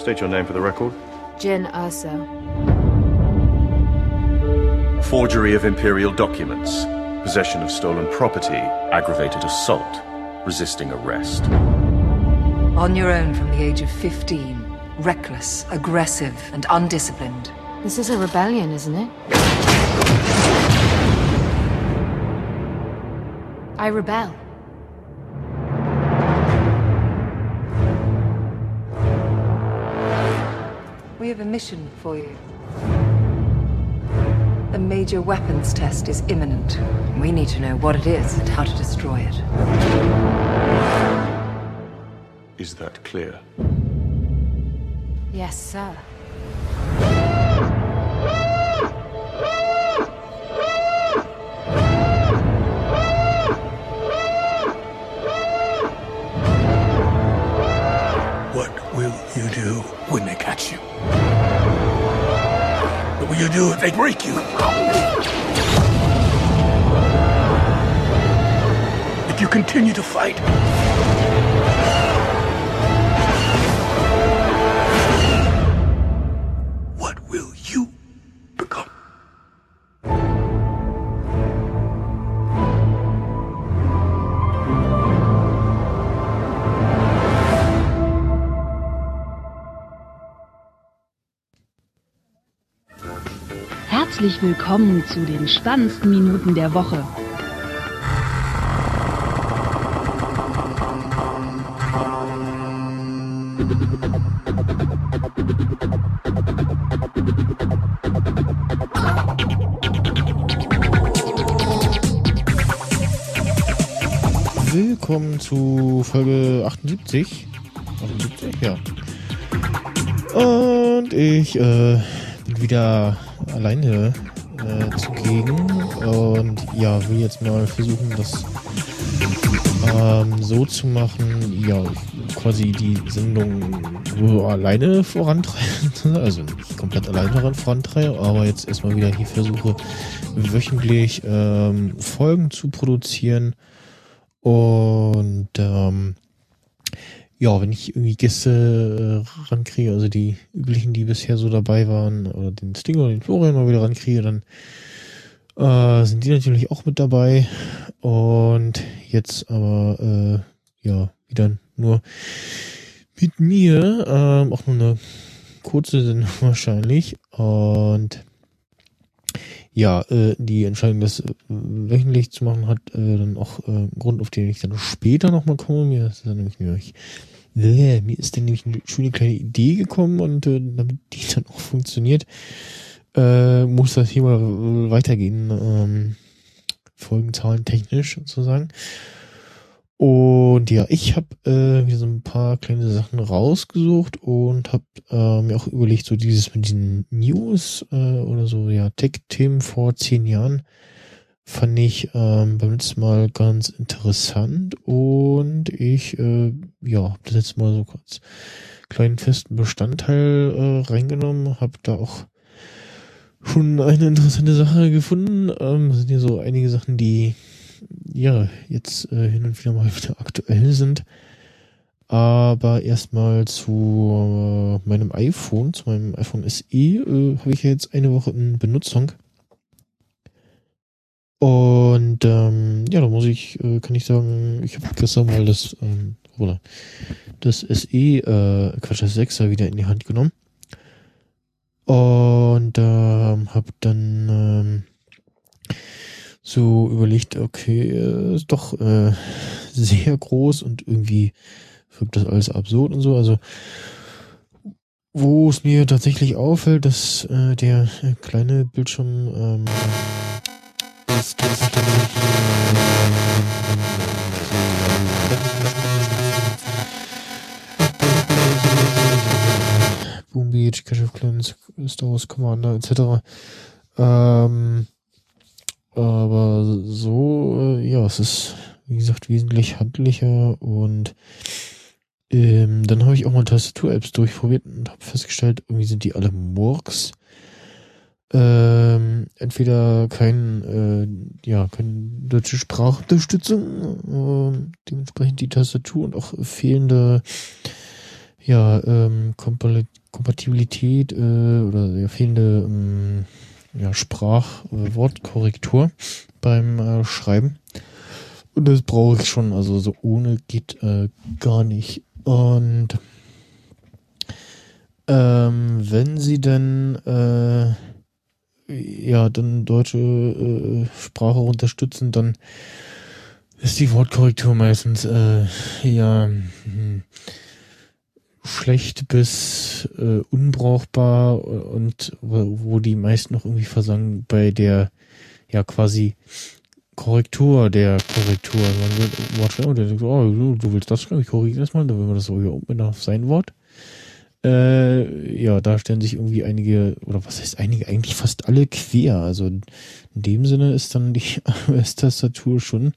State your name for the record. Jin Urso. Forgery of imperial documents, possession of stolen property, aggravated assault, resisting arrest. On your own from the age of 15. Reckless, aggressive, and undisciplined. This is a rebellion, isn't it? I rebel. Have a mission for you. A major weapons test is imminent. We need to know what it is and how to destroy it. Is that clear? Yes, sir. If they break you? If you continue to fight? Herzlich willkommen zu den spannendsten Minuten der Woche. Willkommen zu Folge 78. 78, ja. Und ich äh, bin wieder alleine äh, zugegen und ja, will jetzt mal versuchen, das ähm, so zu machen, ja, quasi die Sendung alleine vorantreiben, also nicht komplett alleine vorantreiben, aber jetzt erstmal wieder hier versuche, wöchentlich ähm, Folgen zu produzieren. Und ähm, ja, wenn ich irgendwie Gäste äh, rankriege, also die üblichen, die bisher so dabei waren, oder den Stinger oder den Florian mal wieder rankriege, dann äh, sind die natürlich auch mit dabei. Und jetzt aber, äh, ja, wieder nur mit mir, ähm, auch nur eine kurze Sendung wahrscheinlich. Und ja, äh, die Entscheidung, das äh, wöchentlich zu machen, hat äh, dann auch äh, Grund, auf den ich dann später nochmal komme. Mir ist dann nämlich, nämlich äh, mir ist dann nämlich eine schöne kleine Idee gekommen und äh, damit die dann auch funktioniert, äh, muss das hier mal weitergehen, ähm, Folgenzahlen technisch sozusagen. Und ja, ich habe äh, wieder so ein paar kleine Sachen rausgesucht und habe äh, mir auch überlegt, so dieses mit diesen News äh, oder so, ja, Tech-Themen vor zehn Jahren fand ich ähm, beim letzten Mal ganz interessant und ich, äh, ja, habe das jetzt mal so kurz kleinen festen Bestandteil äh, reingenommen, habe da auch schon eine interessante Sache gefunden. Ähm, sind hier so einige Sachen, die ja jetzt äh, hin und wieder mal wieder aktuell sind. Aber erstmal zu äh, meinem iPhone, zu meinem iPhone SE, äh, habe ich ja jetzt eine Woche in Benutzung. Und ähm, ja, da muss ich, äh, kann ich sagen, ich habe gestern mal das, ähm, oder das SE, äh, Quatsch, das 6er wieder in die Hand genommen. Und ähm, habe dann ähm, so überlegt, okay, äh, ist doch äh, sehr groß und irgendwie wirkt das alles absurd und so. Also wo es mir tatsächlich auffällt, dass äh, der äh, kleine Bildschirm ähm, ist Boom Beach, Cash of Clans, Star Wars Commander etc. Ähm, aber so, äh, ja, es ist, wie gesagt, wesentlich handlicher und ähm, dann habe ich auch mal Tastatur-Apps durchprobiert und habe festgestellt, irgendwie sind die alle Murks. Ähm, entweder kein, äh, ja, keine deutsche Sprachunterstützung, äh, dementsprechend die Tastatur und auch fehlende, ja, ähm, Kompatibilität äh, oder ja, fehlende ähm, ja, Sprach-Wortkorrektur beim äh, Schreiben. Und das brauche ich schon, also so ohne geht äh, gar nicht. Und ähm, wenn sie denn äh, ja dann deutsche äh, Sprache unterstützen, dann ist die Wortkorrektur meistens äh, ja hm, schlecht bis äh, unbrauchbar und wo, die meisten noch irgendwie versagen bei der ja quasi Korrektur der Korrektur. Man wird und der denkt, oh, du, du willst das schreiben, ich korrigiere das mal, dann will man das so hier oben auf sein Wort. Äh, ja, da stellen sich irgendwie einige, oder was heißt einige, eigentlich fast alle quer. Also in dem Sinne ist dann die AOS-Tastatur schon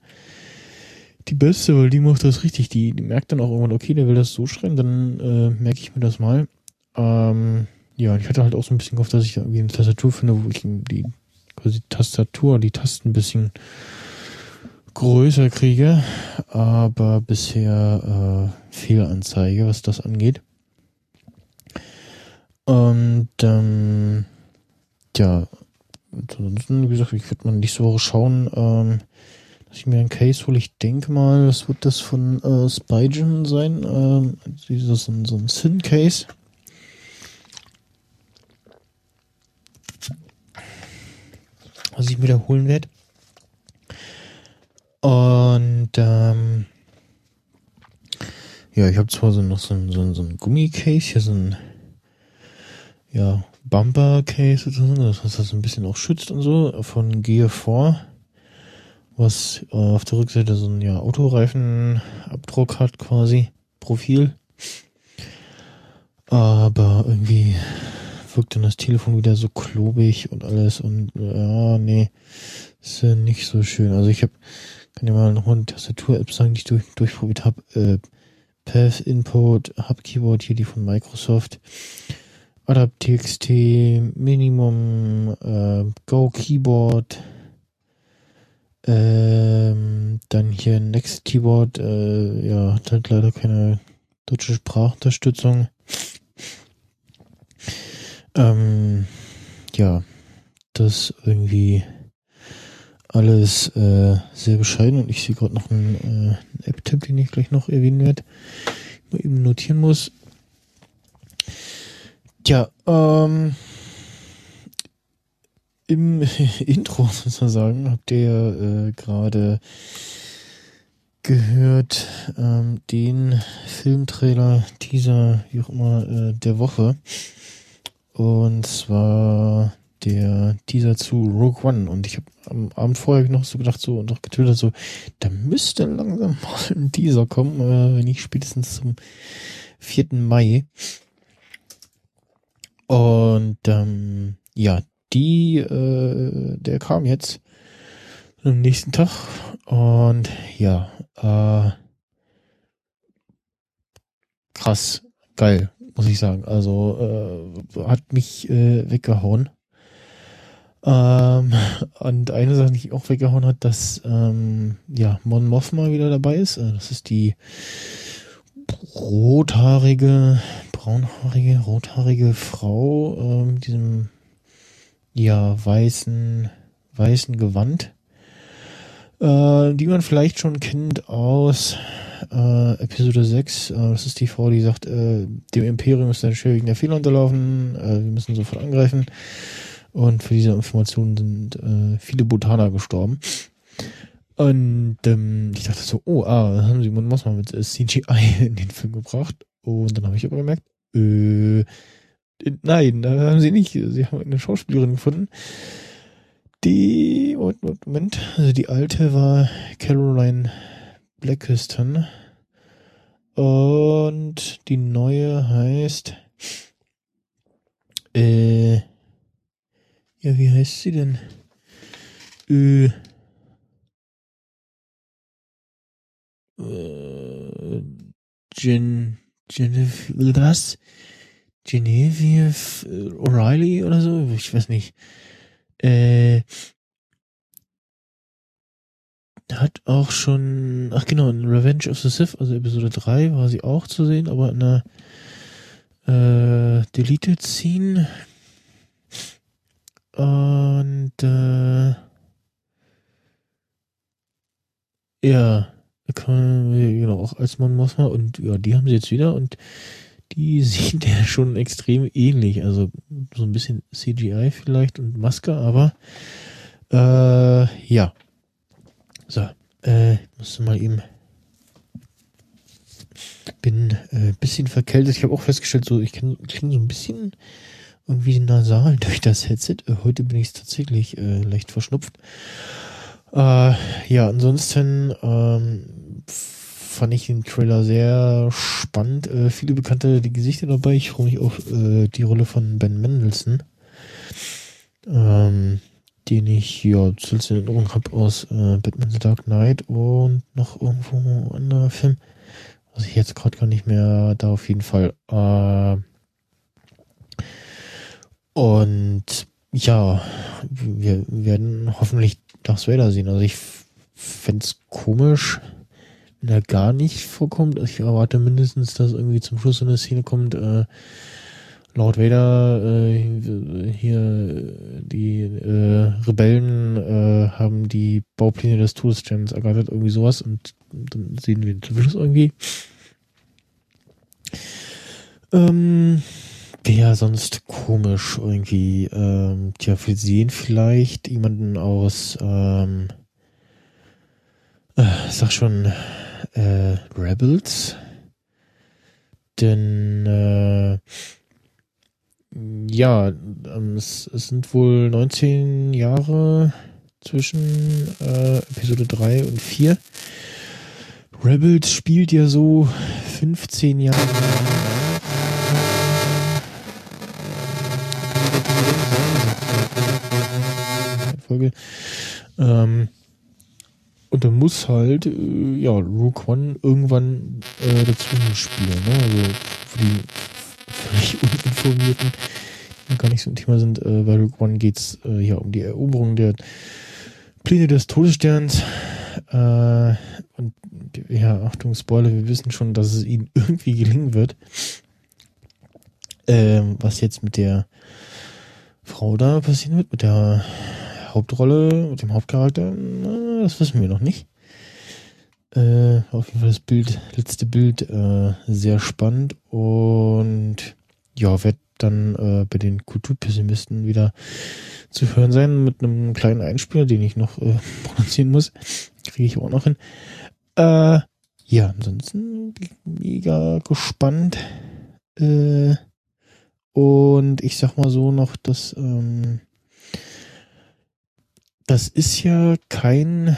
die beste, weil die macht das richtig. Die, die merkt dann auch irgendwann, okay, der will das so schreiben, dann äh, merke ich mir das mal. Ähm, ja, ich hatte halt auch so ein bisschen gehofft, dass ich irgendwie eine Tastatur finde, wo ich die quasi Tastatur, die Tasten ein bisschen größer kriege, aber bisher äh, Fehlanzeige, was das angeht. Und ähm, ja, ansonsten, wie gesagt, ich würde mal nächste Woche schauen, ähm, ich mir ein Case hole. Ich denke mal, das wird das von äh, Spygen sein. Ähm, dieses so ein, so ein Sin-Case. Was ich mir da holen werde. Und ähm, ja, ich habe zwar so noch so ein, so ein, so ein Gummicase, hier so ein ja, Bumper-Case das das ein bisschen auch schützt und so, von Gear 4, was äh, auf der Rückseite so ein ja, Autoreifenabdruck hat quasi, Profil. Aber irgendwie wirkt dann das Telefon wieder so klobig und alles und ja, nee, ist ja nicht so schön. Also ich habe, kann ja mal nochmal eine Tastatur-App sagen, die ich durch, durchprobiert habe. Äh, Path Input, Hub Keyboard hier, die von Microsoft. AdaptTXT, Minimum, äh, Go Keyboard, ähm, dann hier Next Keyboard, äh, ja, hat halt leider keine deutsche Sprachunterstützung. Ähm, ja, das irgendwie alles äh, sehr bescheiden und ich sehe gerade noch einen, äh, App-Tipp, den ich gleich noch erwähnen werde, mal eben notieren muss. Tja, ähm, im Intro sozusagen habt ihr äh, gerade gehört ähm, den Filmtrailer, Teaser, wie auch immer, äh, der Woche. Und zwar der Teaser zu Rogue One. Und ich habe am Abend vorher noch so gedacht, so und auch getötet, so, da müsste langsam mal ein Teaser kommen, äh, wenn nicht spätestens zum 4. Mai. Und ähm, ja, die, äh, der kam jetzt am nächsten Tag und ja, äh, krass, geil, muss ich sagen. Also äh, hat mich äh, weggehauen. Ähm, und eine Sache, die mich auch weggehauen hat, dass ähm, ja Mon Mothma wieder dabei ist. Äh, Das ist die rothaarige, braunhaarige, rothaarige Frau äh, mit diesem ja weißen weißen Gewand, äh, die man vielleicht schon kennt aus äh, Episode 6. Äh, das ist die Frau, die sagt, äh, dem Imperium ist ein schwerwiegender Fehler unterlaufen, äh, wir müssen sofort angreifen. Und für diese Informationen sind äh, viele Botaner gestorben. Und ähm, ich dachte so, oh, ah, haben sie Mon Mothma mit äh, CGI in den Film gebracht. Und dann habe ich aber gemerkt, äh, nein, da haben sie nicht. Sie haben eine Schauspielerin gefunden. Die, Moment, Moment, also die alte war Caroline Blackiston. Und die neue heißt, äh, ja, wie heißt sie denn? Äh, äh, Gen, Genevieve, was? Genevieve O'Reilly oder so? Ich weiß nicht. Äh, hat auch schon, ach genau, in Revenge of the Sith, also Episode 3 war sie auch zu sehen, aber in einer äh, Deleted ziehen. Und äh, ja, kann, genau, auch als man muss und ja, die haben sie jetzt wieder und die sieht ja schon extrem ähnlich. Also so ein bisschen CGI vielleicht und Maske, aber äh, ja. So, äh, musste mal eben bin äh, bisschen verkältet. Ich habe auch festgestellt, so ich klinge so ein bisschen irgendwie nasal durch das Headset. Äh, heute bin ich tatsächlich äh, leicht verschnupft. Äh, ja, ansonsten ähm, fand ich den Trailer sehr spannend. Äh, viele bekannte Gesichter dabei. Ich freue mich auf äh, die Rolle von Ben Mendelssohn, ähm, den ich ja zuletzt in Erinnerung habe aus äh, Batman The Dark Knight und noch irgendwo anderer Film. Was ich jetzt gerade gar nicht mehr da auf jeden Fall. Äh, und ja, wir werden hoffentlich Darth Vader sehen. Also ich fände es komisch, er gar nicht vorkommt. Ich erwarte mindestens, dass irgendwie zum Schluss so eine Szene kommt, äh, Lord Vader, äh, hier die äh, Rebellen äh, haben die Baupläne des Todessterns ergattert, irgendwie sowas und dann sehen wir den Schluss irgendwie. Ähm, Wäre sonst komisch irgendwie. Ähm, tja, wir sehen vielleicht jemanden aus, ähm, äh, sag schon, äh, Rebels. Denn, äh, ja, ähm, es, es sind wohl 19 Jahre zwischen äh, Episode 3 und 4. Rebels spielt ja so 15 Jahre. Folge. Ähm, und dann muss halt, äh, ja, Rook One irgendwann äh, dazwischen spielen, ne? Also für die völlig Uninformierten, die gar nicht so ein Thema sind, äh, bei Rook One geht's äh, ja um die Eroberung der Pläne des Todessterns. Äh, und ja, Achtung, Spoiler, wir wissen schon, dass es ihnen irgendwie gelingen wird. Ähm, was jetzt mit der Frau da passieren wird, mit der Hauptrolle, dem Hauptcharakter, na, das wissen wir noch nicht. Äh, auf jeden Fall das Bild, letzte Bild, äh, sehr spannend und ja, wird dann äh, bei den Kulturpessimisten wieder zu hören sein mit einem kleinen Einspieler, den ich noch äh, produzieren muss. Kriege ich auch noch hin. Äh, ja, ansonsten mega gespannt. Äh, und ich sag mal so noch, dass ähm, das ist ja kein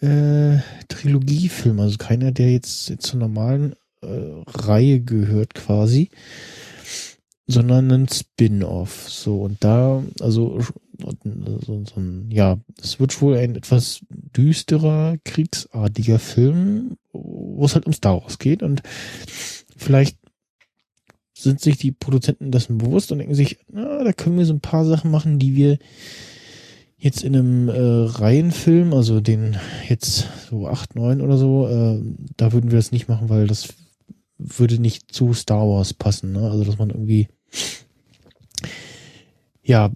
äh, Trilogiefilm, also keiner, der jetzt, zur normalen äh, Reihe gehört quasi, sondern ein Spin-off. So, und da, also so, so ein, ja, es wird wohl ein etwas düsterer, kriegsartiger Film, wo es halt um Star Wars geht und vielleicht sind sich die Produzenten dessen bewusst und denken sich, na, da können wir so ein paar Sachen machen, die wir jetzt in einem äh, Reihenfilm, also den jetzt so 8, 9 oder so, äh, da würden wir das nicht machen, weil das würde nicht zu Star Wars passen. Ne? Also dass man irgendwie ja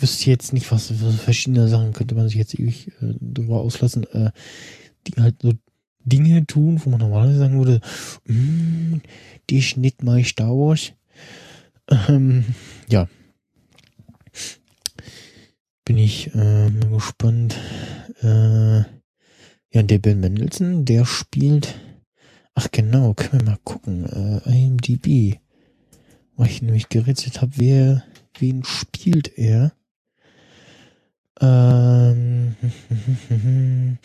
wüsste jetzt nicht, was für verschiedene Sachen könnte man sich jetzt ewig äh, drüber auslassen, äh, die halt so Dinge tun, wo man normalerweise sagen würde, mm, die schnitt mal Star Wars. Ähm, ja, bin ich äh, gespannt. Äh, ja, der Ben Mendelssohn, der spielt. Ach genau, können wir mal gucken. Äh, IMDb. Weil ich nämlich gerätselt habe, wer, wen spielt er? Ähm,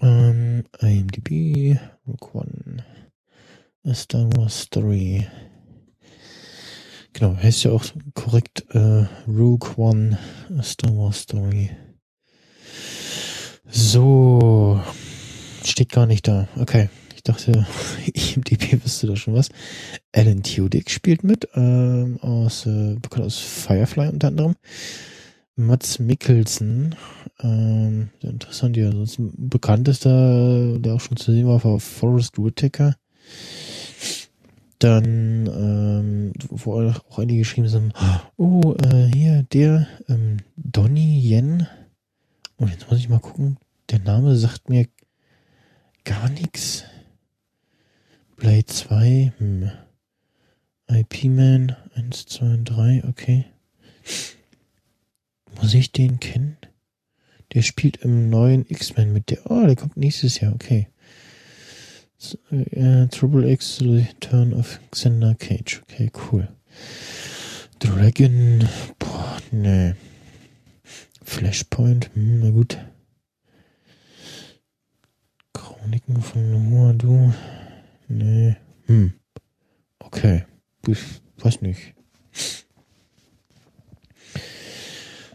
ähm, IMDb, Rook One, A Star Wars Story. Genau, heißt ja auch korrekt äh, Rogue One Star Wars Story. So, steht gar nicht da. Okay, ich dachte, IMDb wüsste da schon was. Alan Tudyk spielt mit, ähm, aus, äh, bekannt aus Firefly unter anderem. Mats Mikkelsen. Ähm, interessant, ja. Sonst bekanntester, der auch schon zu sehen war, war Forrest Whitaker. Dann, ähm, wo auch einige geschrieben sind, oh, äh, hier, der, ähm, Donny Yen. Und jetzt muss ich mal gucken, der Name sagt mir gar nichts. Blade 2, hm. IP-Man 1, 2, 3, okay. Muss ich den kennen? Der spielt im neuen X-Men mit der. Oh, der kommt nächstes Jahr, okay. Uh, Triple X Return of Xander Cage. Okay, cool. Dragon. Boah, nee. Flashpoint. Hm, na gut. Chroniken von Muadu. Nee. Hm. Okay. Ich weiß nicht.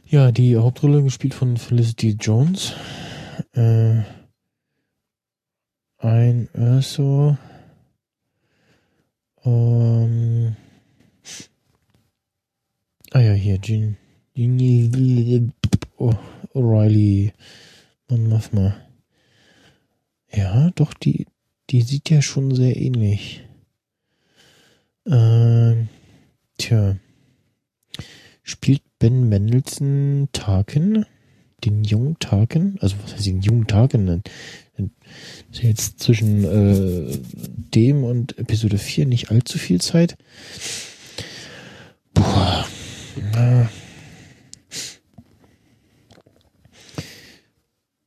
Ja, die Hauptrolle gespielt von Felicity Jones. Äh, ein Urso. Ähm, ah ja, hier. Jean oh, O'Reilly. Mann, mach mal. Ja, doch, die, die sieht ja schon sehr ähnlich. Ähm, tja. Spielt Ben Mendelssohn Tarkin? Den jungen Tarkin? Also, was heißt den jungen ja jetzt zwischen äh, dem und Episode 4 nicht allzu viel Zeit. Boah.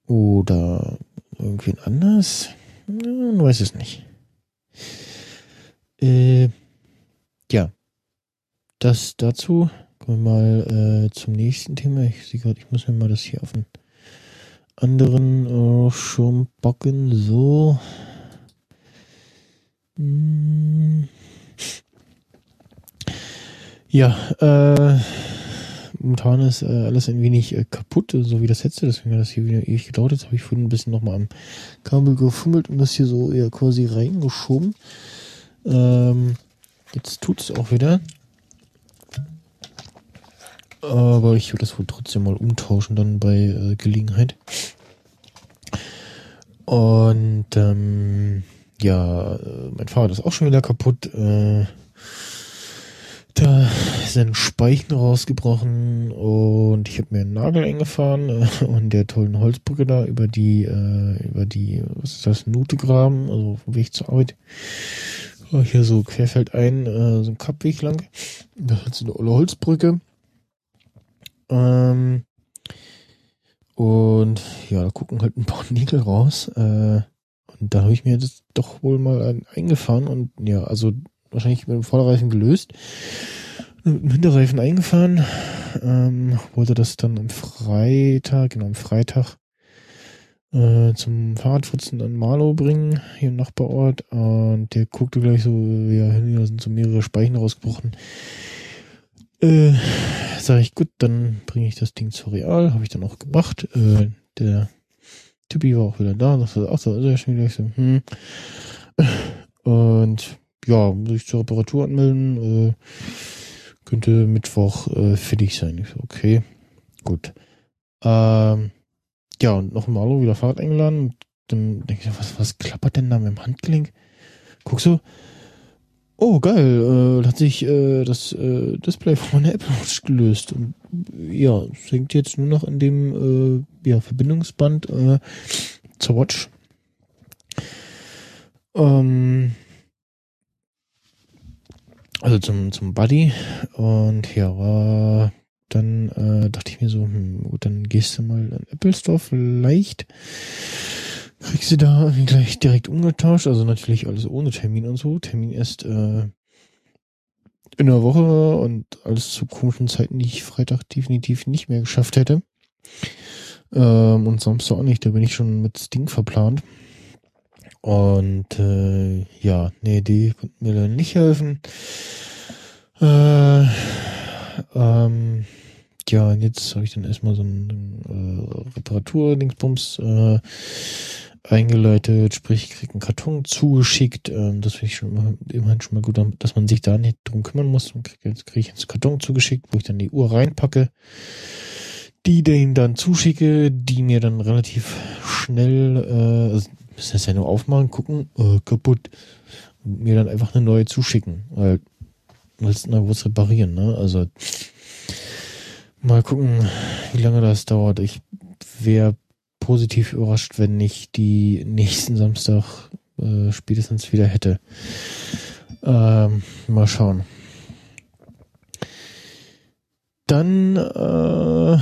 Oder irgendwen anders? Man weiß es nicht. Äh, ja. Das dazu. Kommen wir mal äh, zum nächsten Thema. Ich sehe gerade, ich muss mir mal das hier auf den anderen äh, schon backen. So. Hm. Ja, äh, momentan ist äh, alles ein wenig äh, kaputt, so wie das Headset, deswegen hat das hier wieder ewig gedauert. Jetzt habe ich vorhin ein bisschen nochmal am Kabel gefummelt und das hier so eher quasi reingeschoben. Ähm, jetzt tut es auch wieder. Aber ich würde das wohl trotzdem mal umtauschen dann bei äh, Gelegenheit. Und ähm, ja, äh, mein Fahrrad ist auch schon wieder kaputt. Äh, da ist ein Speichen rausgebrochen und ich habe mir einen Nagel eingefahren äh, und der tollen Holzbrücke da über die, äh, über die, was ist das, Nutegraben, also vom Weg zur Arbeit. Hier so querfeldein, äh, so ein Kappweg lang. Da hat so eine olle Holzbrücke. Ähm, und ja, da gucken halt ein paar Nägel raus. Äh, und da habe ich mir das doch wohl mal ein, eingefahren und ja, also wahrscheinlich mit dem Vorderreifen gelöst. Mit dem Hinterreifen eingefahren. Ähm, wollte das dann am Freitag, genau am Freitag, äh, zum Fahrradfutzen an Marlow bringen, hier im Nachbarort. Und der guckte gleich so, ja, da sind so mehrere Speichen rausgebrochen. Äh, sage ich, gut, dann bringe ich das Ding zu Real. Habe ich dann auch gemacht. Äh, der Typi war auch wieder da. Das war auch so sehr schön. Ich so, hm. Und ja, muss ich zur Reparatur anmelden. Äh, könnte Mittwoch äh, fertig sein. Ich so, okay, gut. Ähm, ja, und noch mal wieder Fahrrad eingeladen. Und dann denke ich, was, was klappert denn da mit dem Handgelenk? Guck so, oh geil, äh, hat sich äh, das äh, Display von meiner Apple Watch gelöst. Und, ja, es hängt jetzt nur noch in dem äh, ja, Verbindungsband äh, zur Watch. Ähm, also zum, zum Buddy. Und ja, war dann äh, dachte ich mir so, hm, gut, dann gehst du mal in Apple Store vielleicht kriegst du da gleich direkt umgetauscht. Also natürlich alles ohne Termin und so. Termin erst äh, in der Woche und alles zu komischen Zeiten, die ich Freitag definitiv nicht mehr geschafft hätte. Ähm, und Samstag auch nicht, da bin ich schon mit Sting verplant. Und äh, ja, nee, die konnten mir dann nicht helfen. Äh, ähm, ja, jetzt habe ich dann erstmal so ein äh, Reparatur-Dingsbums äh, eingeleitet, sprich, ich krieg einen Karton zugeschickt. Ähm, das finde ich schon immer, immerhin schon mal gut, dass man sich da nicht drum kümmern muss. Und krieg, jetzt kriege ich einen Karton zugeschickt, wo ich dann die Uhr reinpacke. die denen dann zuschicke, die mir dann relativ schnell, äh, also müssen das ja nur aufmachen, gucken, äh, kaputt, und mir dann einfach eine neue zuschicken, weil willst du was reparieren, ne? Also mal gucken, wie lange das dauert. Ich wäre positiv überrascht, wenn ich die nächsten Samstag äh, spätestens wieder hätte. Ähm, mal schauen. Dann äh,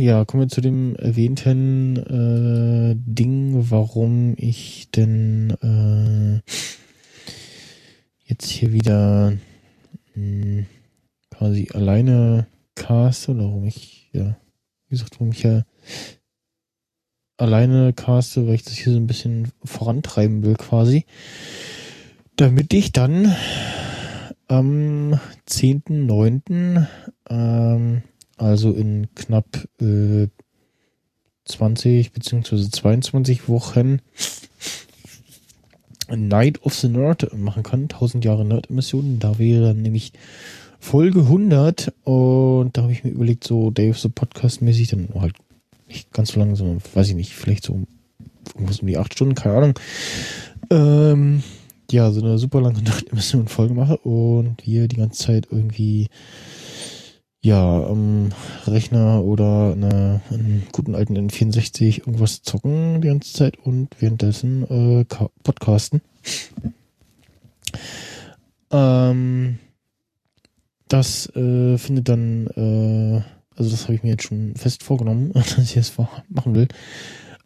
ja, kommen wir zu dem erwähnten äh, Ding, warum ich denn äh, jetzt hier wieder mh, hm, quasi alleine caste oder warum ich, ja, wie gesagt, warum ich ja alleine caste, weil ich das hier so ein bisschen vorantreiben will quasi. Damit ich dann am 10.9., ähm, also in knapp äh, 20 beziehungsweise 22 Wochen Night of the Nerd machen kann. 1000 Jahre Nerd-Emissionen. Da wäre dann nämlich Folge 100 und da habe ich mir überlegt, so Day of the Podcast mäßig, dann halt nicht ganz so lange, sondern weiß ich nicht, vielleicht so irgendwas um die 8 Stunden, keine Ahnung. Ähm, ja, so eine super lange Nacht-Emission Folge mache und wir die ganze Zeit irgendwie ja, am Rechner oder einer, einem guten alten N64 irgendwas zocken die ganze Zeit und währenddessen äh, podcasten. Ähm, das äh, findet dann, äh, also das habe ich mir jetzt schon fest vorgenommen, dass ich das machen will.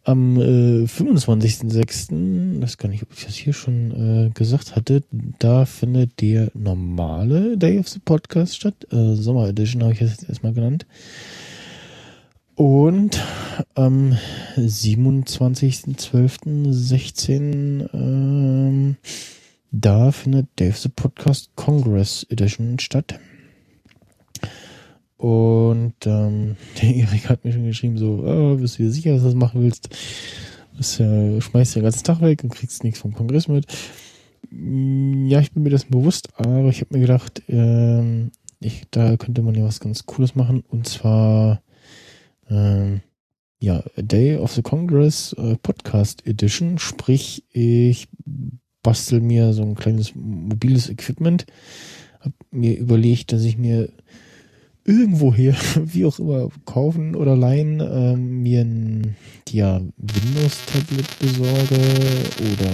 Am äh, 25.06., das kann ich, ob ich das hier schon äh, gesagt hatte, da findet der normale Day of the Podcast statt. Äh, Sommer Edition habe ich das jetzt erstmal genannt. Und am 27.12.16 ähm, da findet Dave the Podcast Congress Edition statt. Und ähm, der Erik hat mir schon geschrieben, so, oh, bist du dir sicher, dass du das machen willst? Das ja, schmeißt den ganzen Tag weg und kriegst nichts vom Kongress mit. Mm, ja, ich bin mir das bewusst, aber ich habe mir gedacht, ähm, ich, da könnte man ja was ganz Cooles machen. Und zwar ähm, ja, A Day of the Congress äh, Podcast Edition. Sprich, ich bastel mir so ein kleines mobiles Equipment. Hab mir überlegt, dass ich mir irgendwoher, wie auch immer, kaufen oder leihen, ähm, mir ein ja, Windows-Tablet besorge oder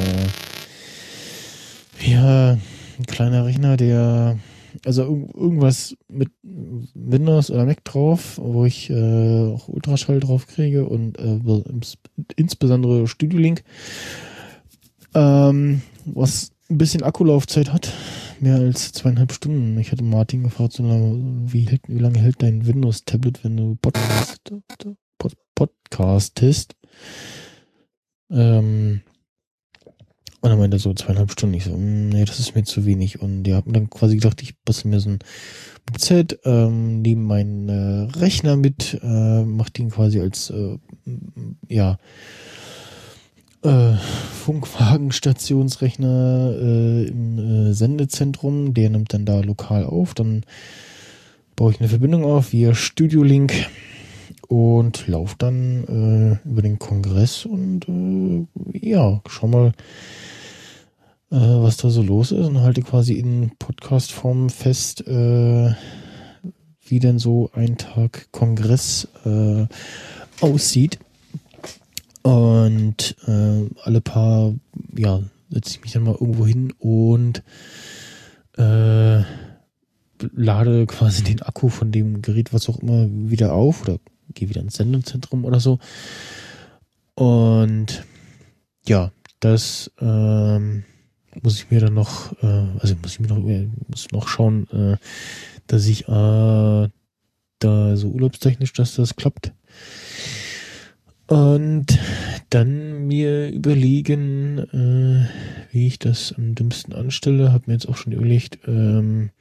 ja, ein kleiner Rechner, der also irgendwas mit Windows oder Mac drauf, wo ich äh, auch Ultraschall drauf kriege und äh, insbesondere Studio Link, ähm, was ein bisschen Akkulaufzeit hat mehr als zweieinhalb Stunden. Ich hatte Martin gefragt, so lange, wie, hält, wie lange hält dein Windows-Tablet, wenn du Podcast, Pod, podcastest? Ähm, und dann meinte er so zweieinhalb Stunden. Ich so, mm, nee, das ist mir zu wenig. Und die haben dann quasi gedacht, ich bastel mir so ein Z ähm, neben meinen äh, Rechner mit, äh, mach den quasi als, äh, ja, äh, Funkwagensstationsrechner äh, im äh, Sendezentrum. Der nimmt dann da lokal auf. Dann baue ich eine Verbindung auf via Studio Link und laufe dann äh, über den Kongress und äh, ja, schau mal, äh, was da so los ist und halte quasi in Podcast-Form fest, wie denn so ein Tag Kongress aussieht. Und äh, alle paar, ja, setze ich mich dann mal irgendwo hin und äh, lade quasi den Akku von dem Gerät, was auch immer, wieder auf oder gehe wieder ins Sendezentrum oder so. Und ja, das ähm, muss ich mir dann noch, äh, also muss ich mir noch, muss noch schauen, äh, dass ich äh, da so urlaubstechnisch, dass das klappt. Und dann mir überlegen, äh, wie ich das am dümmsten anstelle. Hab mir jetzt auch schon überlegt, ähm,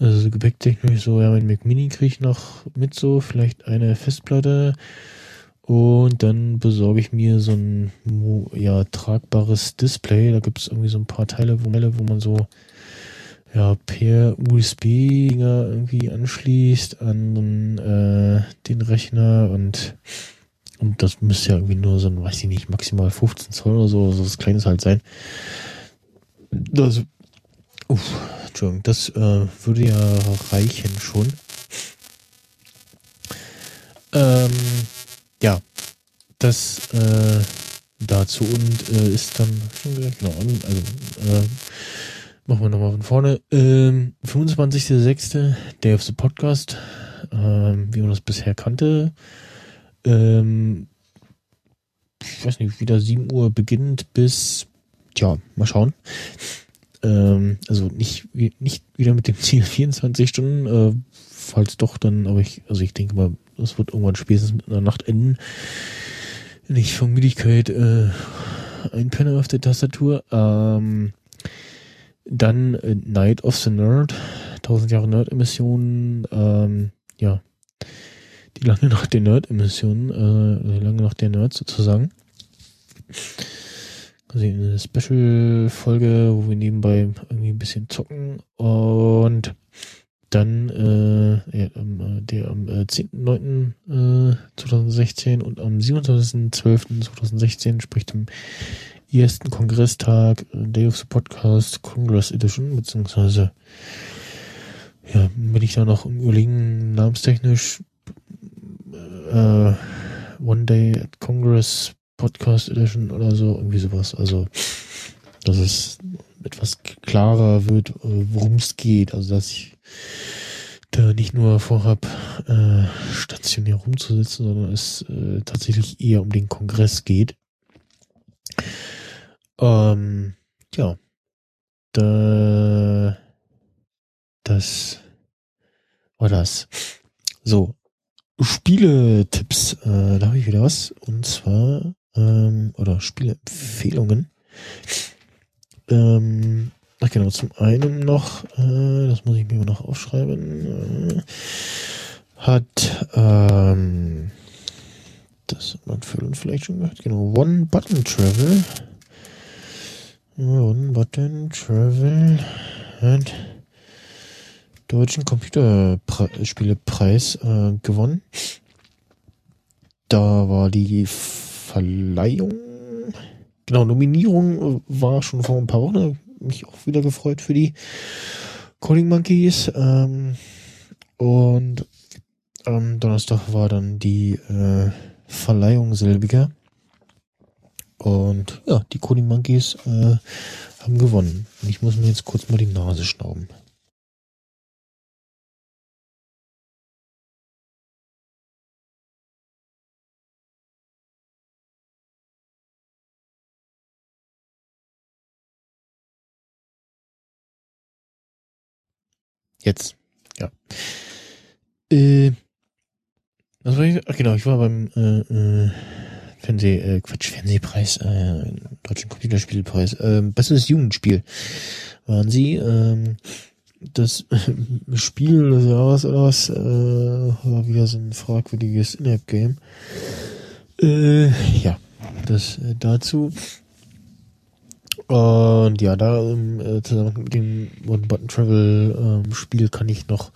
also gepäcktechnisch so, ja, mein Mac Mini kriege ich noch mit so, vielleicht eine Festplatte. Und dann besorge ich mir so ein ja, tragbares Display. Da gibt es irgendwie so ein paar Teile, wo, wo man so ja, per USB-Dinger irgendwie anschließt an äh, den Rechner und und das müsste ja irgendwie nur so ein, weiß ich nicht, maximal 15 Zoll oder so, so was Kleines halt sein. Das, uff, Entschuldigung, das äh, würde ja reichen schon. Ähm, ja, das äh, dazu und äh, ist dann schon gesagt, genau, also äh, machen wir nochmal von vorne. Ähm, 25.06. Day of the Podcast, ähm, wie man das bisher kannte. Ähm, ich weiß nicht, wieder 7 Uhr beginnt bis, tja, mal schauen. Ähm, also nicht, nicht wieder mit dem Ziel 24 Stunden, äh, falls doch dann, aber ich, also ich denke mal, das wird irgendwann spätestens mit einer Nacht enden. Nicht von Müdigkeit äh, einpenne auf der Tastatur. Ähm, dann äh, Night of the Nerd, 1000 Jahre Nerd-Emissionen, ähm, ja, die lange nach der Nerd-Emissionen, äh, lange nach der Nerds sozusagen. Also eine Special-Folge, wo wir nebenbei irgendwie ein bisschen zocken und dann äh, ja, am, der am äh, 10.9.2016 äh, und am 27.12.2016, sprich dem ersten Kongresstag, äh, Day of the Podcast Congress Edition, beziehungsweise ja, bin ich da noch im Überlegen, namenstechnisch äh, One Day at Congress Podcast Edition oder so, irgendwie sowas. Also, dass es etwas klarer wird, äh, worum es geht. Also, dass ich da nicht nur vorhab, äh, stationär rumzusitzen, sondern es äh, tatsächlich eher um den Kongress geht. Ähm, ja. Da, das war das. So. Spiele-Tipps, äh, da habe ich wieder was. Und zwar, ähm, oder Spieleempfehlungen. Ähm, ach genau, zum einen noch, äh, das muss ich mir noch aufschreiben, äh, hat, ähm, das hat man vielleicht schon gehört, genau, One Button Travel One Button Travel hat deutschen Computerspielepreis äh, gewonnen. Da war die Verleihung, genau, Nominierung äh, war schon vor ein paar Wochen, mich auch wieder gefreut für die Coding Monkeys. Ähm, und am Donnerstag war dann die äh, Verleihung selbiger. Und ja, die Coding Monkeys äh, haben gewonnen. Und ich muss mir jetzt kurz mal die Nase schnauben. Jetzt, ja. Äh, was war ich? Ach genau, ich war beim äh, äh, Fernseh, äh, Quatsch, Fernsehpreis, äh, deutschen Computerspielpreis, äh, bestes Jugendspiel waren sie. Ähm, das äh, Spiel des Jahres oder was, äh, war wieder so ein fragwürdiges In-App-Game. Äh, ja, das äh, dazu. Und ja, da ähm, äh, zusammen mit dem One Button Travel ähm, Spiel kann ich noch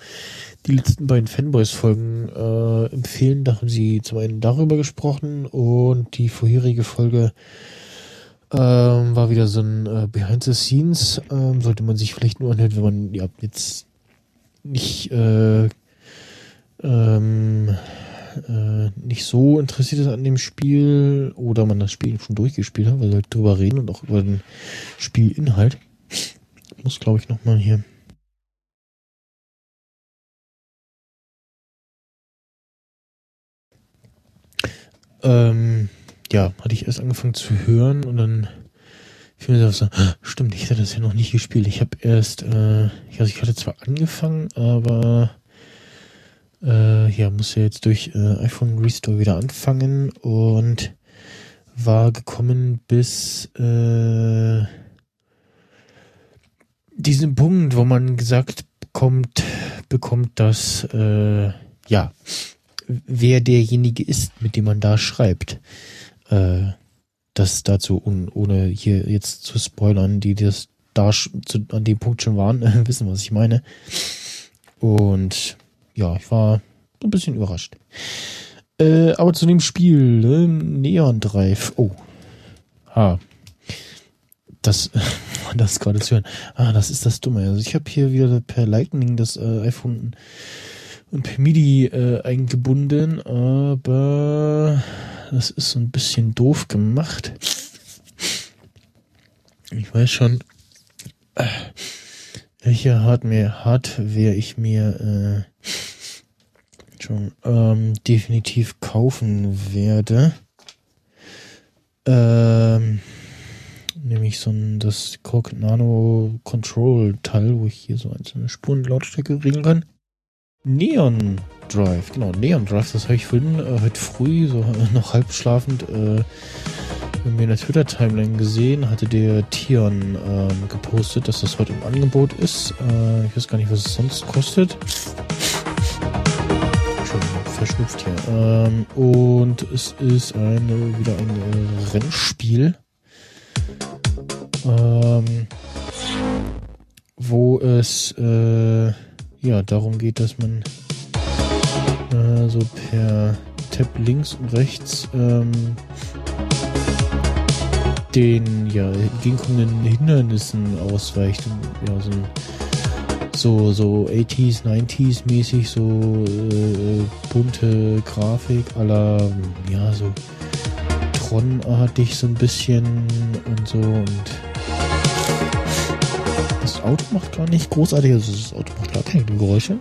die letzten beiden Fanboys-Folgen äh, empfehlen. Da haben sie zum einen darüber gesprochen und die vorherige Folge ähm, war wieder so ein äh, Behind the Scenes. Ähm, sollte man sich vielleicht nur anhören, wenn man ja jetzt nicht äh, ähm, äh, nicht so interessiert ist an dem Spiel oder man das Spiel schon durchgespielt hat, weil wir halt drüber reden und auch über den Spielinhalt. Ich muss, glaube ich, nochmal hier ähm, ja, hatte ich erst angefangen zu hören und dann fiel mir so, stimmt, ich hatte das ja noch nicht gespielt. Ich habe erst, äh, also ich hatte zwar angefangen, aber äh, ja, muss ja jetzt durch äh, iPhone Restore wieder anfangen und war gekommen bis äh, diesen Punkt, wo man gesagt bekommt, bekommt, dass äh, ja wer derjenige ist, mit dem man da schreibt. Äh, das dazu, un, ohne hier jetzt zu spoilern, die das da zu, an dem Punkt schon waren, wissen, was ich meine. Und ja, ich war ein bisschen überrascht. Äh, aber zu dem Spiel, äh, Neon Drive. Oh. Ah. Das, das gerade zu hören. Ah, das ist das Dumme. Also ich habe hier wieder per Lightning das äh, iPhone und per MIDI äh, eingebunden, aber das ist so ein bisschen doof gemacht. Ich weiß schon, äh, welche Hardware, Hardware ich mir äh, schon ähm, definitiv kaufen werde. Ähm, nämlich so ein das Korg Nano Control Teil, wo ich hier so einzelne Spuren Lautstärke regeln kann. Neon Drive, genau, Neon Drive, das habe ich vorhin äh, heute früh, so äh, noch halb schlafend, äh, mir in der Twitter-Timeline gesehen, hatte der Tion ähm, gepostet, dass das heute im Angebot ist. Äh, ich weiß gar nicht, was es sonst kostet. Verschnupft hier. Ähm, und es ist eine, wieder ein äh, Rennspiel. Ähm, wo es äh, ja darum geht, dass man äh, so per Tab links und rechts ähm, den ja entgegenkommenden Hindernissen ausweicht und ja so ein so, so 80s, 90s mäßig, so äh, bunte Grafik aller, ja, so Tron-artig so ein bisschen und so und das Auto macht gar nicht großartig, also das Auto macht gar keine Geräusche.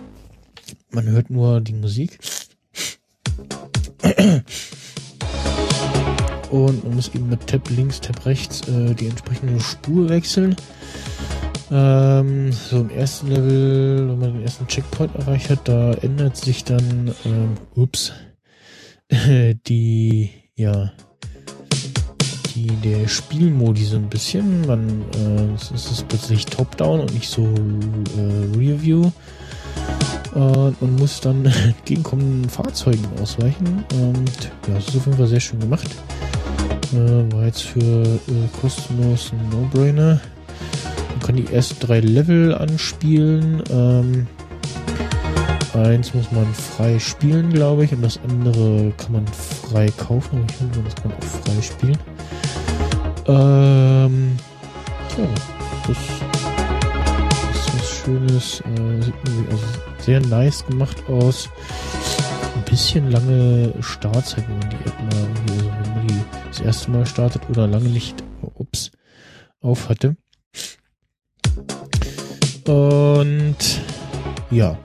Man hört nur die Musik. Und man muss eben mit Tab links, Tab rechts äh, die entsprechende Spur wechseln. Ähm, so im ersten Level, wenn man den ersten Checkpoint erreicht hat, da ändert sich dann, ähm, ups, die, ja, die, der Spielmodi so ein bisschen. Man, äh, es ist plötzlich Top-Down und nicht so äh, Rear-View. Äh, und muss dann entgegenkommenden Fahrzeugen ausweichen. Und ja, das ist auf jeden Fall sehr schön gemacht. Äh, war jetzt für äh, kostenlos ein No-Brainer. Kann die ersten drei Level anspielen. Ähm, eins muss man frei spielen, glaube ich, und das andere kann man frei kaufen. Ich finde, das kann man auch frei spielen. Ähm, ja, das ist was Schönes. Äh, sieht also sehr nice gemacht aus. Ein bisschen lange Startzeit, wenn man die App mal also wenn man die das erste Mal startet oder lange nicht, ups, auf hatte. Und ja,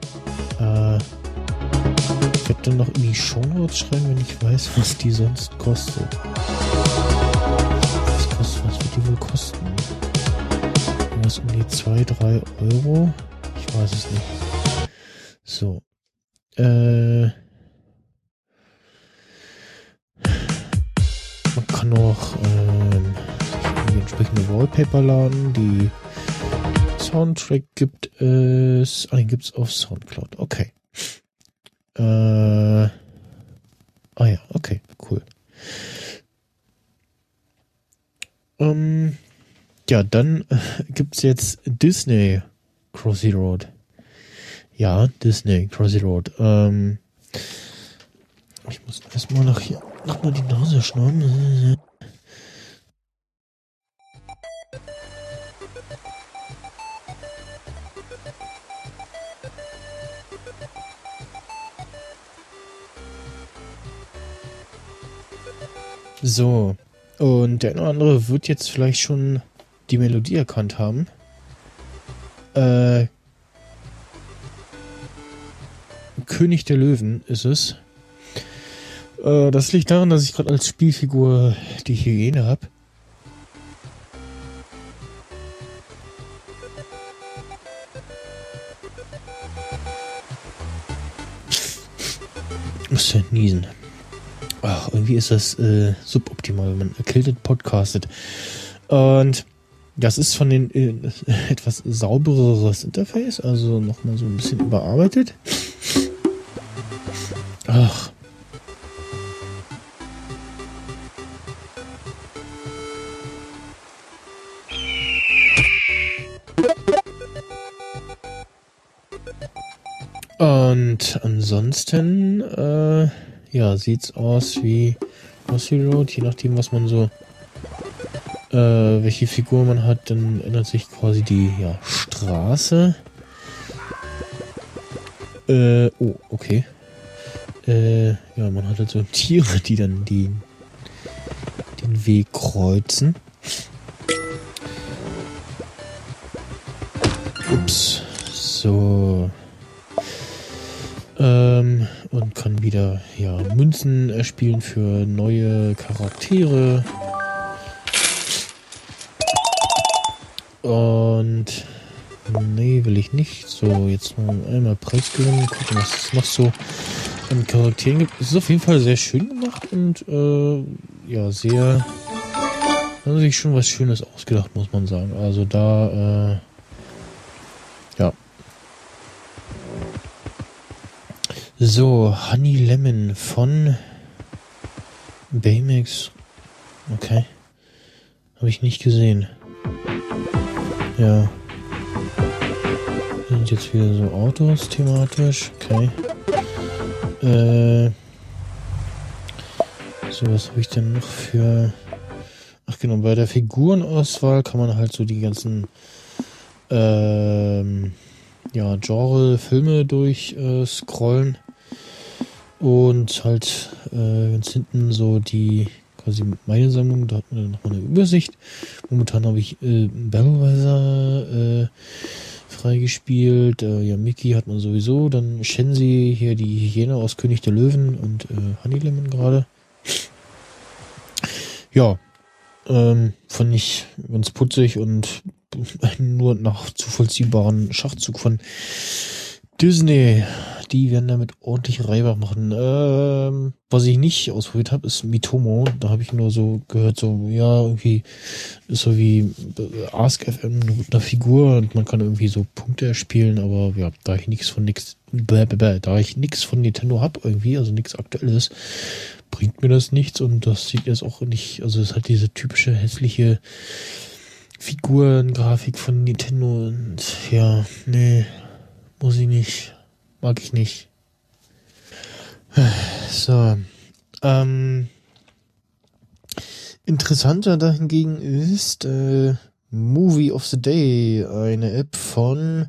äh, ich werde dann noch in die Show Notes schreiben, wenn ich weiß, was die sonst kostet. Was kostet, was wird die wohl kosten? Irgendwas um die 2, 3 Euro? Ich weiß es nicht. So. Äh. Man kann noch ähm, die entsprechende Wallpaper laden. Die Soundtrack gibt es. Ah, den gibt es auf Soundcloud. Okay. Äh, ah ja, okay, cool. Ähm, ja, dann äh, gibt's jetzt Disney Crossy Road. Ja, Disney Crossy Road. Ähm, ich muss erstmal noch hier nochmal die Nase schnauben. So, und der eine oder andere wird jetzt vielleicht schon die Melodie erkannt haben. Äh, König der Löwen ist es. Äh, das liegt daran, dass ich gerade als Spielfigur die Hyäne habe. Muss ja niesen irgendwie ist das äh, suboptimal, wenn man erkältet podcastet. Und das ist von den äh, etwas saubereres Interface, also nochmal so ein bisschen überarbeitet. Ach. Und ansonsten, äh ja, sieht's aus wie Mossy Road, je nachdem, was man so, äh, welche Figur man hat, dann ändert sich quasi die, ja, Straße. Äh, oh, okay. Äh, ja, man hat halt so Tiere, die dann die, den Weg kreuzen. Ups. So. Ähm, und kann wieder, ja, Münzen erspielen für neue Charaktere. Und nee, will ich nicht. So, jetzt mal einmal Preis gewinnen, gucken, was es noch so an Charakteren gibt. Es ist auf jeden Fall sehr schön gemacht und äh, ja, sehr. Haben sich schon was Schönes ausgedacht, muss man sagen. Also da, äh, ja. So, Honey Lemon von Baymax. Okay. Habe ich nicht gesehen. Ja. Sind jetzt wieder so Autos thematisch. Okay. Äh. So, was habe ich denn noch für. Ach genau, bei der Figurenauswahl kann man halt so die ganzen ähm, ja, Genre-Filme durch äh. Und halt äh, ganz hinten so die quasi meine Sammlung, da hat man dann nochmal eine Übersicht. Momentan habe ich äh, Bellweiser äh, freigespielt. Äh, ja, Mickey hat man sowieso. Dann Shensi, hier die Hyäne aus König der Löwen und äh, Honey Lemon gerade. Ja, ähm, fand ich ganz putzig und nur nach zu vollziehbaren Schachzug von Disney. Die werden damit ordentlich Reibach machen. Ähm, was ich nicht ausprobiert habe, ist Mitomo. Da habe ich nur so gehört, so, ja, irgendwie ist so wie Ask FM mit einer Figur und man kann irgendwie so Punkte erspielen, aber ja, da ich nichts von nix, da ich nichts von Nintendo hab irgendwie, also nichts aktuelles, bringt mir das nichts und das sieht jetzt auch nicht, also es hat diese typische hässliche Figurengrafik von Nintendo und ja, nee, muss ich nicht. Mag ich nicht. So. Ähm, interessanter dahingegen ist äh, Movie of the Day, eine App von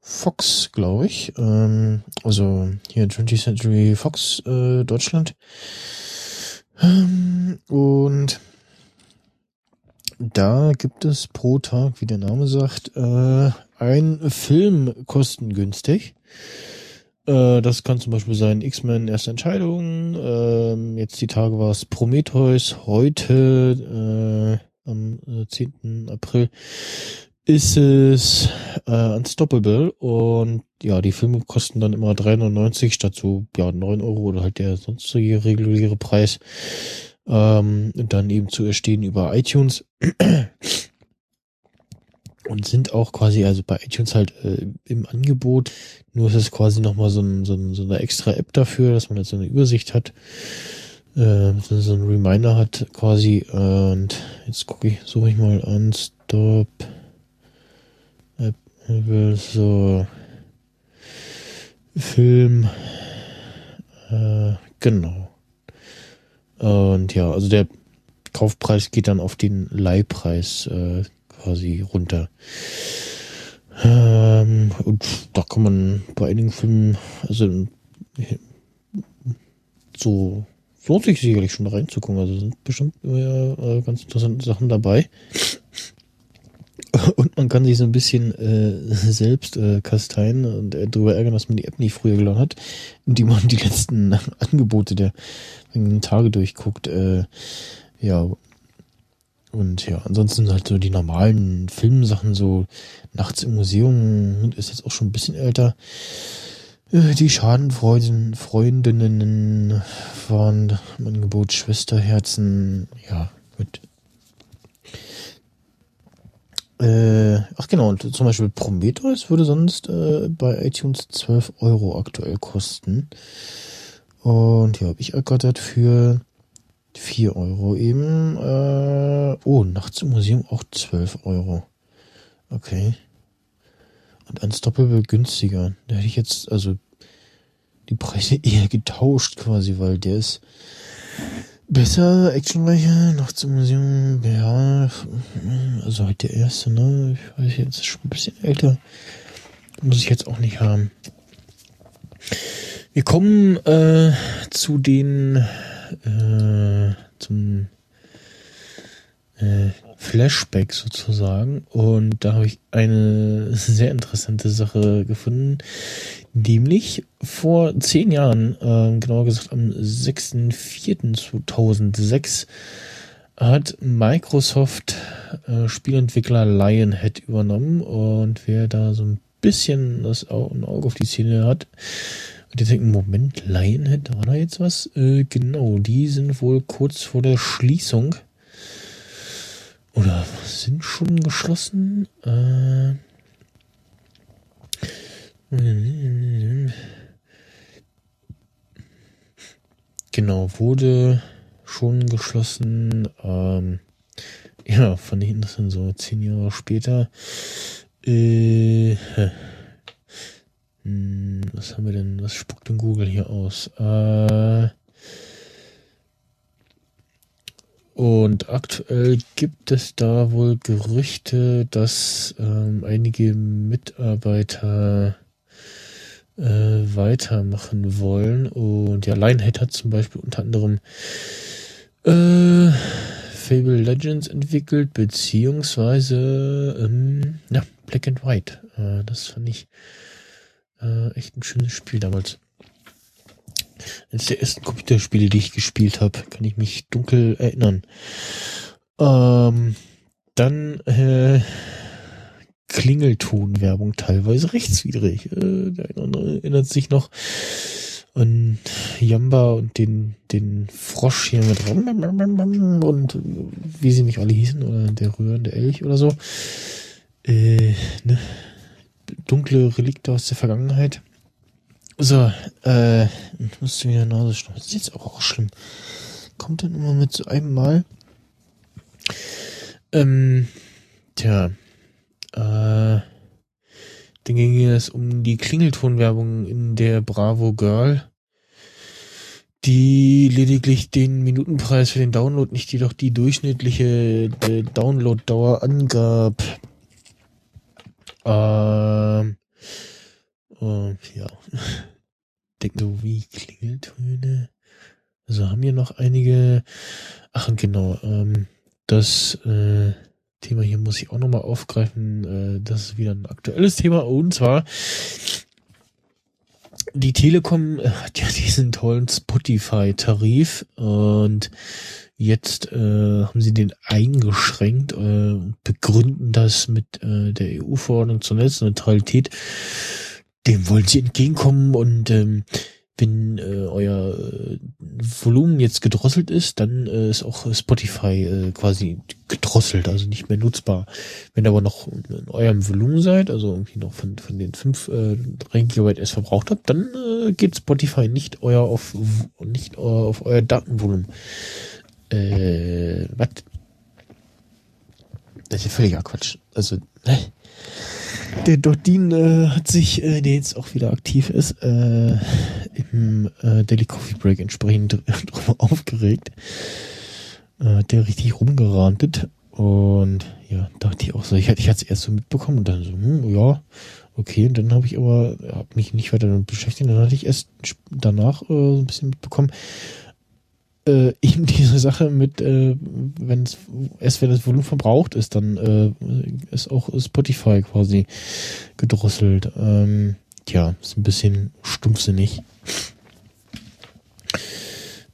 Fox, glaube ich. Ähm, also hier 20th Century Fox äh, Deutschland. Ähm, und da gibt es pro Tag, wie der Name sagt, äh, ein Film kostengünstig. Äh, das kann zum Beispiel sein X-Men Erste Entscheidung. Ähm, jetzt die Tage war es Prometheus. Heute äh, am 10. April ist es äh, Unstoppable und ja, die Filme kosten dann immer 3,99 statt so ja 9 Euro oder halt der sonstige reguläre Preis. Ähm, dann eben zu erstehen über iTunes und sind auch quasi also bei iTunes halt äh, im Angebot. Nur ist es quasi nochmal so, ein, so, ein, so eine extra App dafür, dass man jetzt so eine Übersicht hat, äh, so ein Reminder hat quasi. Und jetzt gucke ich, suche ich mal an Stop. So Film. Äh, genau. Und ja, also der Kaufpreis geht dann auf den Leihpreis äh, quasi runter. Ähm, und da kann man bei einigen Filmen, also so lohnt sich sicherlich schon reinzugucken. Also sind bestimmt äh, ganz interessante Sachen dabei. Und man kann sich so ein bisschen äh, selbst äh, kasteien und äh, darüber ärgern, dass man die App nicht früher geladen hat, indem man die letzten Angebote der Tage durchguckt. Äh, ja. Und ja, ansonsten halt so die normalen Filmsachen, so Nachts im Museum ist jetzt auch schon ein bisschen älter. Äh, die Schadenfreundinnen waren im Angebot Schwesterherzen, ja, mit äh, ach genau, und zum Beispiel Prometheus würde sonst äh, bei iTunes 12 Euro aktuell kosten. Und ja, habe ich ergattert für 4 Euro eben. Äh, oh, nachts im Museum auch 12 Euro. Okay. Und Unstoppable günstiger. Da hätte ich jetzt, also die Preise eher getauscht quasi, weil der ist besser, actionreicher, noch zum Museum, ja, also halt der erste, ne? Ich weiß jetzt, ist schon ein bisschen älter. Muss ich jetzt auch nicht haben. Wir kommen äh, zu den äh, zum äh, Flashback sozusagen. Und da habe ich eine sehr interessante Sache gefunden, nämlich vor zehn Jahren, äh, genauer gesagt am 6.4.2006, hat Microsoft äh, Spielentwickler Lionhead übernommen. Und wer da so ein bisschen das Auge auf die Szene hat, jetzt denken, Moment, Lionhead, war da jetzt was? Äh, genau, die sind wohl kurz vor der Schließung. Oder sind schon geschlossen? Äh, genau, wurde schon geschlossen. Ähm, ja, fand ich interessant, so zehn Jahre später. Äh, hm, was haben wir denn? Was spuckt denn Google hier aus? Äh, und aktuell gibt es da wohl Gerüchte, dass ähm, einige Mitarbeiter äh, weitermachen wollen. Und ja, Lionhead hat zum Beispiel unter anderem äh, Fable Legends entwickelt, beziehungsweise ähm, ja, Black and White. Das fand ich äh, echt ein schönes Spiel damals. Eines der ersten Computerspiele, die ich gespielt habe, kann ich mich dunkel erinnern. Ähm, dann äh, Klingeltonwerbung teilweise rechtswidrig. Äh, der eine andere erinnert sich noch an Jamba und den, den Frosch hier mit und wie sie nicht alle hießen, oder der rührende Elch oder so. Äh, ne? Dunkle Relikte aus der Vergangenheit. So, äh, ich musste wieder Nase schnaufen. Das ist jetzt auch, auch schlimm. Kommt dann immer mit so einem Mal. Ähm, tja, äh, dann ging es um die Klingeltonwerbung in der Bravo Girl, die lediglich den Minutenpreis für den Download, nicht jedoch die durchschnittliche äh, Downloaddauer angab. Ähm, und ja. So wie Klingeltöne. Also haben wir noch einige. Ach, genau. Ähm, das äh, Thema hier muss ich auch nochmal aufgreifen. Äh, das ist wieder ein aktuelles Thema. Und zwar die Telekom hat ja diesen tollen Spotify-Tarif und Jetzt äh, haben sie den eingeschränkt, äh, begründen das mit äh, der EU-Verordnung zur Netzneutralität. Dem wollen sie entgegenkommen und ähm, wenn äh, euer äh, Volumen jetzt gedrosselt ist, dann äh, ist auch Spotify äh, quasi gedrosselt, also nicht mehr nutzbar. Wenn ihr aber noch in eurem Volumen seid, also irgendwie noch von, von den 5 äh, 3 Gigabyte erst verbraucht habt, dann äh, geht Spotify nicht euer auf nicht euer, auf euer Datenvolumen äh, was? Das ist ja völliger Quatsch. Also, ne? Der Dordin äh, hat sich, äh, der jetzt auch wieder aktiv ist, äh, im äh, Daily Coffee Break entsprechend drüber aufgeregt. Äh, der richtig rumgerantet. Und ja, dachte ich auch so, ich, ich hatte es erst so mitbekommen und dann so, hm, ja, okay. Und dann habe ich aber hab mich nicht weiter damit beschäftigt. Dann hatte ich erst danach äh, so ein bisschen mitbekommen, äh, eben diese Sache mit, äh, wenn es erst wenn das Volumen verbraucht ist, dann äh, ist auch Spotify quasi gedrosselt. Ähm, tja, ist ein bisschen stumpfsinnig.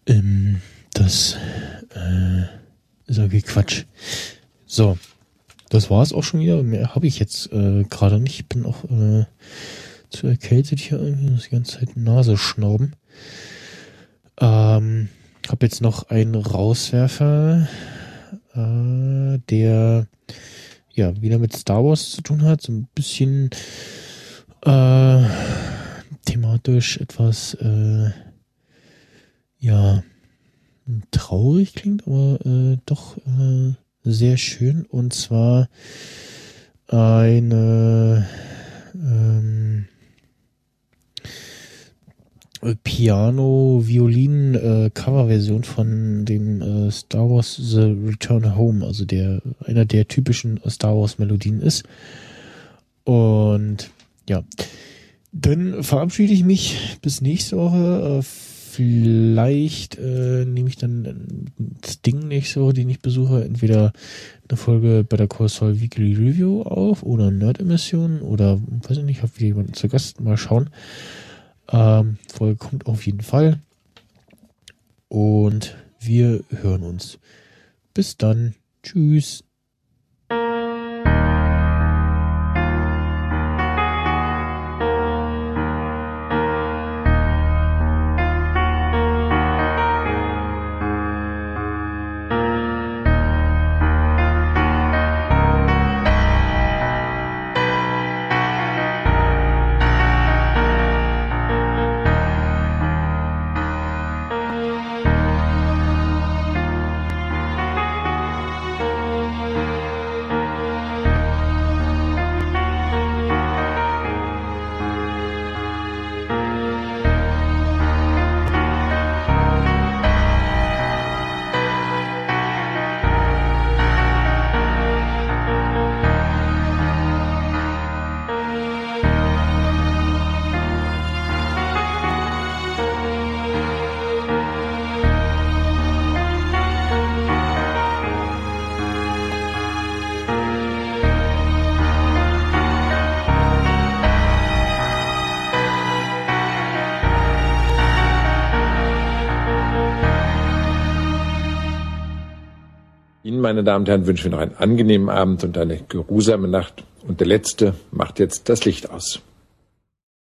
Ähm, das äh, ist irgendwie Quatsch. So, das war es auch schon wieder. Mehr habe ich jetzt äh, gerade nicht. Ich bin auch äh, zu erkältet hier irgendwie. Die ganze Zeit Nase schnauben. Ähm, habe jetzt noch einen Rauswerfer, äh, der ja wieder mit Star Wars zu tun hat, so ein bisschen äh, thematisch etwas äh, ja traurig klingt, aber äh, doch äh, sehr schön. Und zwar eine ähm, Piano, Violin äh, von dem äh, Star Wars The Return Home, also der einer der typischen Star Wars Melodien ist. Und ja, dann verabschiede ich mich bis nächste Woche. Äh, vielleicht äh, nehme ich dann das Ding nächste Woche, den ich besuche, entweder eine Folge bei der Saul Weekly Review auf oder Nerd-Emissionen oder weiß ich nicht, habe wieder jemanden zu Gast. Mal schauen. Ähm, Folge kommt auf jeden Fall. Und wir hören uns. Bis dann. Tschüss. Meine Damen und Herren, wünschen wir noch einen angenehmen Abend und eine geruhsame Nacht. Und der Letzte macht jetzt das Licht aus.